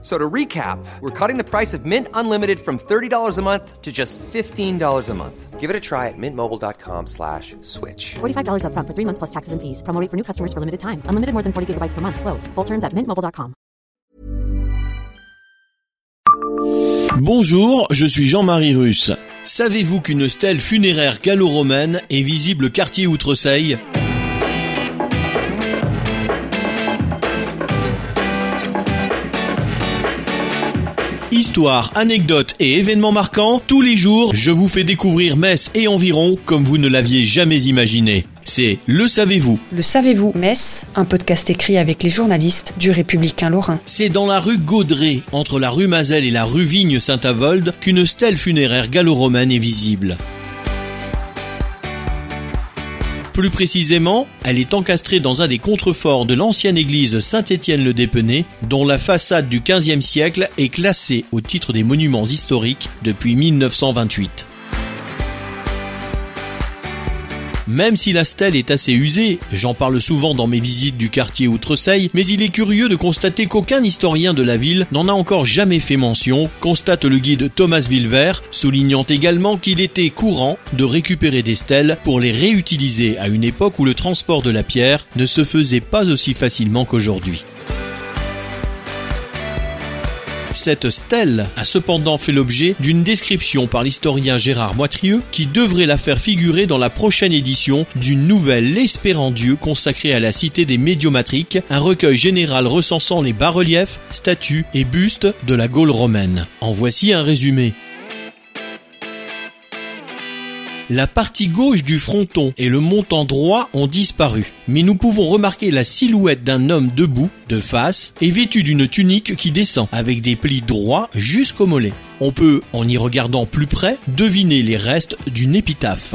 So to recap, we're cutting the price of Mint Unlimited from $30 a month to just $15 a month. Give it a try at mintmobile.com slash switch. $45 upfront for three months plus taxes and fees. Promo rate for new customers for limited time. Unlimited more than 40 gigabytes per month. Slows. Full terms at mintmobile.com. Bonjour, je suis Jean-Marie Russe. Savez-vous qu'une stèle funéraire gallo-romaine est visible quartier Outreseille Histoire, anecdotes et événements marquants, tous les jours, je vous fais découvrir Metz et environ comme vous ne l'aviez jamais imaginé. C'est Le Savez-vous Le Savez-vous Metz, un podcast écrit avec les journalistes du Républicain Lorrain. C'est dans la rue Gaudré, entre la rue Mazel et la rue Vigne-Saint-Avold, qu'une stèle funéraire gallo-romaine est visible. Plus précisément, elle est encastrée dans un des contreforts de l'ancienne église Saint-Étienne-le-Dépené, dont la façade du XVe siècle est classée au titre des monuments historiques depuis 1928. Même si la stèle est assez usée, j'en parle souvent dans mes visites du quartier Outreseille, mais il est curieux de constater qu'aucun historien de la ville n'en a encore jamais fait mention, constate le guide Thomas Villevert, soulignant également qu'il était courant de récupérer des stèles pour les réutiliser à une époque où le transport de la pierre ne se faisait pas aussi facilement qu'aujourd'hui. Cette stèle a cependant fait l'objet d'une description par l'historien Gérard Moitrieux qui devrait la faire figurer dans la prochaine édition d'une nouvelle L'Espérant Dieu consacrée à la cité des Médiomatriques, un recueil général recensant les bas-reliefs, statues et bustes de la Gaule romaine. En voici un résumé. La partie gauche du fronton et le montant droit ont disparu, mais nous pouvons remarquer la silhouette d'un homme debout, de face, et vêtu d'une tunique qui descend, avec des plis droits jusqu'au mollet. On peut, en y regardant plus près, deviner les restes d'une épitaphe.